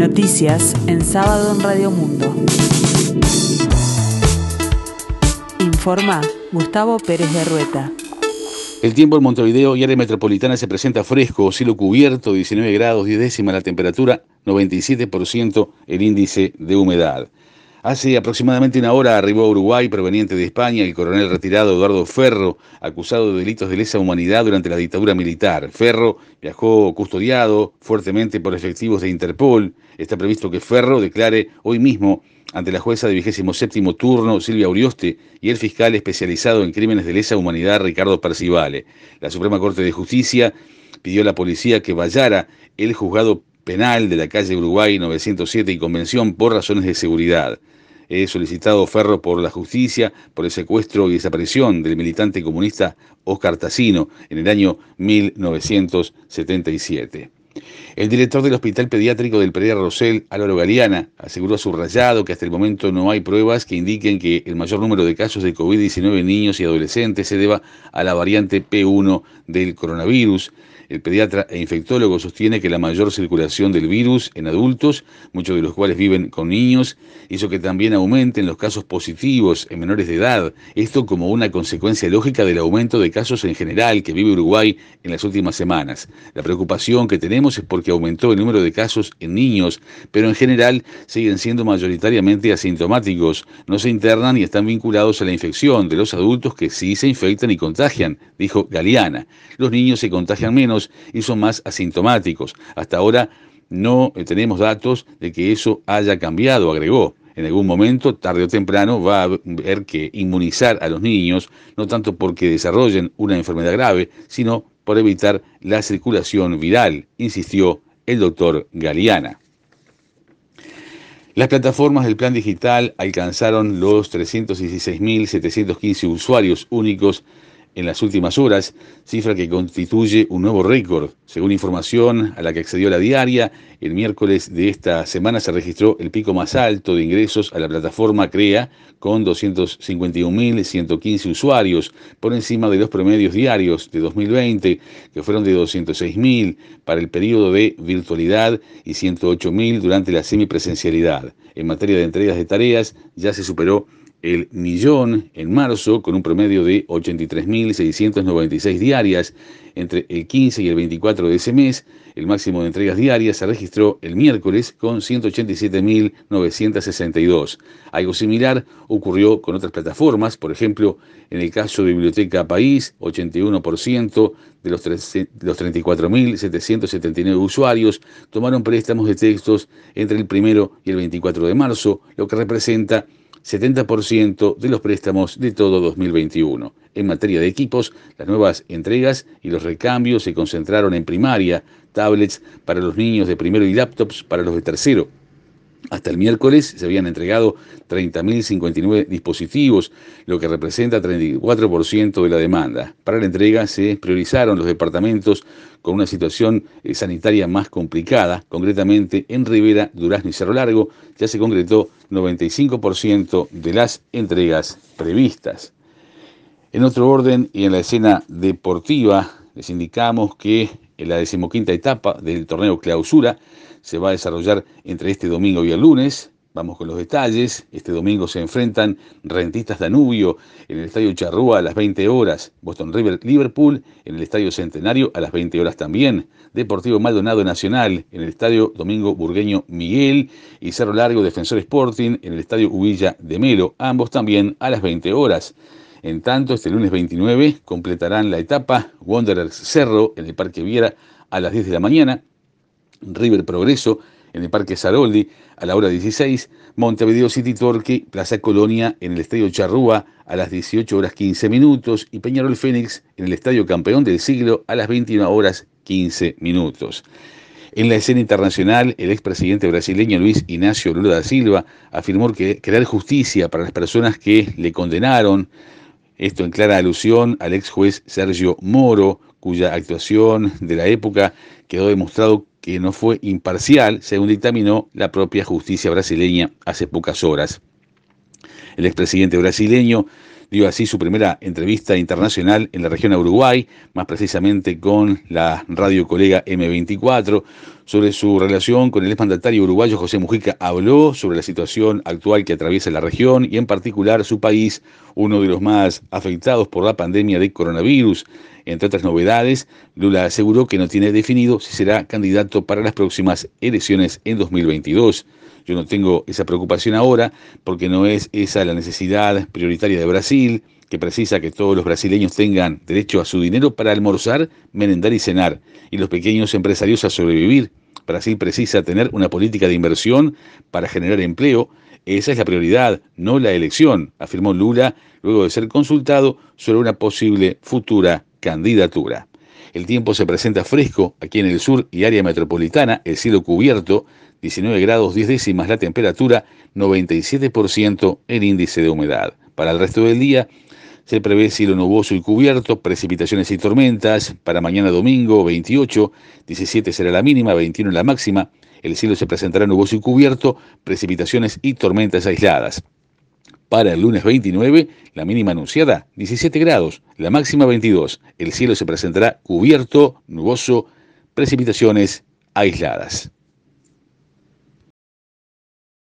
Noticias en sábado en Radio Mundo. Informa Gustavo Pérez de Rueta. El tiempo en Montevideo y área metropolitana se presenta fresco, cielo cubierto, 19 grados, 10 décimas la temperatura, 97% el índice de humedad. Hace aproximadamente una hora arribó a Uruguay, proveniente de España, el coronel retirado Eduardo Ferro, acusado de delitos de lesa humanidad durante la dictadura militar. Ferro viajó custodiado fuertemente por efectivos de Interpol. Está previsto que Ferro declare hoy mismo ante la jueza de 27 turno Silvia Urioste y el fiscal especializado en crímenes de lesa humanidad Ricardo Percivale. La Suprema Corte de Justicia pidió a la policía que vallara el juzgado penal de la calle Uruguay 907 y Convención por razones de seguridad. He solicitado Ferro por la justicia por el secuestro y desaparición del militante comunista Oscar Tassino en el año 1977. El director del Hospital Pediátrico del Pereira Rosell, Álvaro Galeana, aseguró subrayado que hasta el momento no hay pruebas que indiquen que el mayor número de casos de COVID-19 en niños y adolescentes se deba a la variante P1 del coronavirus. El pediatra e infectólogo sostiene que la mayor circulación del virus en adultos, muchos de los cuales viven con niños, hizo que también aumenten los casos positivos en menores de edad, esto como una consecuencia lógica del aumento de casos en general que vive Uruguay en las últimas semanas. La preocupación que tenemos es porque aumentó el número de casos en niños, pero en general siguen siendo mayoritariamente asintomáticos, no se internan y están vinculados a la infección de los adultos que sí se infectan y contagian, dijo Galeana. Los niños se contagian menos y son más asintomáticos. Hasta ahora no eh, tenemos datos de que eso haya cambiado, agregó. En algún momento, tarde o temprano, va a haber que inmunizar a los niños, no tanto porque desarrollen una enfermedad grave, sino por evitar la circulación viral, insistió el doctor Galeana. Las plataformas del plan digital alcanzaron los 316.715 usuarios únicos en las últimas horas, cifra que constituye un nuevo récord. Según información a la que accedió la diaria, el miércoles de esta semana se registró el pico más alto de ingresos a la plataforma CREA, con 251.115 usuarios, por encima de los promedios diarios de 2020, que fueron de 206.000 para el periodo de virtualidad y 108.000 durante la semipresencialidad. En materia de entregas de tareas, ya se superó el millón en marzo con un promedio de 83.696 diarias entre el 15 y el 24 de ese mes. El máximo de entregas diarias se registró el miércoles con 187.962. Algo similar ocurrió con otras plataformas, por ejemplo, en el caso de Biblioteca País, 81% de los, los 34.779 usuarios tomaron préstamos de textos entre el 1 y el 24 de marzo, lo que representa 70% de los préstamos de todo 2021. En materia de equipos, las nuevas entregas y los recambios se concentraron en primaria, tablets para los niños de primero y laptops para los de tercero. Hasta el miércoles se habían entregado 30.059 dispositivos, lo que representa 34% de la demanda. Para la entrega se priorizaron los departamentos con una situación eh, sanitaria más complicada, concretamente en Rivera, Durazno y Cerro Largo, ya se concretó 95% de las entregas previstas. En otro orden y en la escena deportiva, les indicamos que la decimoquinta etapa del torneo clausura se va a desarrollar entre este domingo y el lunes. Vamos con los detalles. Este domingo se enfrentan Rentistas Danubio en el Estadio Charrúa a las 20 horas, Boston River Liverpool en el Estadio Centenario a las 20 horas también, Deportivo Maldonado Nacional en el Estadio Domingo Burgueño Miguel y Cerro Largo Defensor Sporting en el Estadio Ubilla de Melo, ambos también a las 20 horas. En tanto, este lunes 29 completarán la etapa Wanderers Cerro en el Parque Viera a las 10 de la mañana, River Progreso en el Parque Saroldi a la hora 16, Montevideo City Torque, Plaza Colonia en el Estadio Charrúa a las 18 horas 15 minutos y Peñarol Fénix en el Estadio Campeón del Siglo a las 21 horas 15 minutos. En la escena internacional, el expresidente brasileño Luis Ignacio Lula da Silva afirmó que crear justicia para las personas que le condenaron, esto en clara alusión al ex juez Sergio Moro, cuya actuación de la época quedó demostrado que no fue imparcial, según dictaminó la propia justicia brasileña hace pocas horas. El expresidente brasileño dio así su primera entrevista internacional en la región de Uruguay, más precisamente con la radio colega M24, Sobre su relación con el exmandatario uruguayo José Mujica habló sobre la situación actual que atraviesa la región y en particular su país, uno de los más afectados por la pandemia de coronavirus. Entre otras novedades, Lula aseguró que no tiene definido si será candidato para las próximas elecciones en 2022. Yo no tengo esa preocupación ahora porque no es esa la necesidad prioritaria de Brasil, que precisa que todos los brasileños tengan derecho a su dinero para almorzar, merendar y cenar, y los pequeños empresarios a sobrevivir. Brasil precisa tener una política de inversión para generar empleo. Esa es la prioridad, no la elección, afirmó Lula luego de ser consultado sobre una posible futura candidatura. El tiempo se presenta fresco aquí en el sur y área metropolitana, el cielo cubierto, 19 grados 10 décimas la temperatura, 97% el índice de humedad. Para el resto del día se prevé cielo nuboso y cubierto, precipitaciones y tormentas. Para mañana domingo 28, 17 será la mínima, 21 la máxima. El cielo se presentará nuboso y cubierto, precipitaciones y tormentas aisladas. Para el lunes 29, la mínima anunciada 17 grados, la máxima 22. El cielo se presentará cubierto, nuboso, precipitaciones aisladas.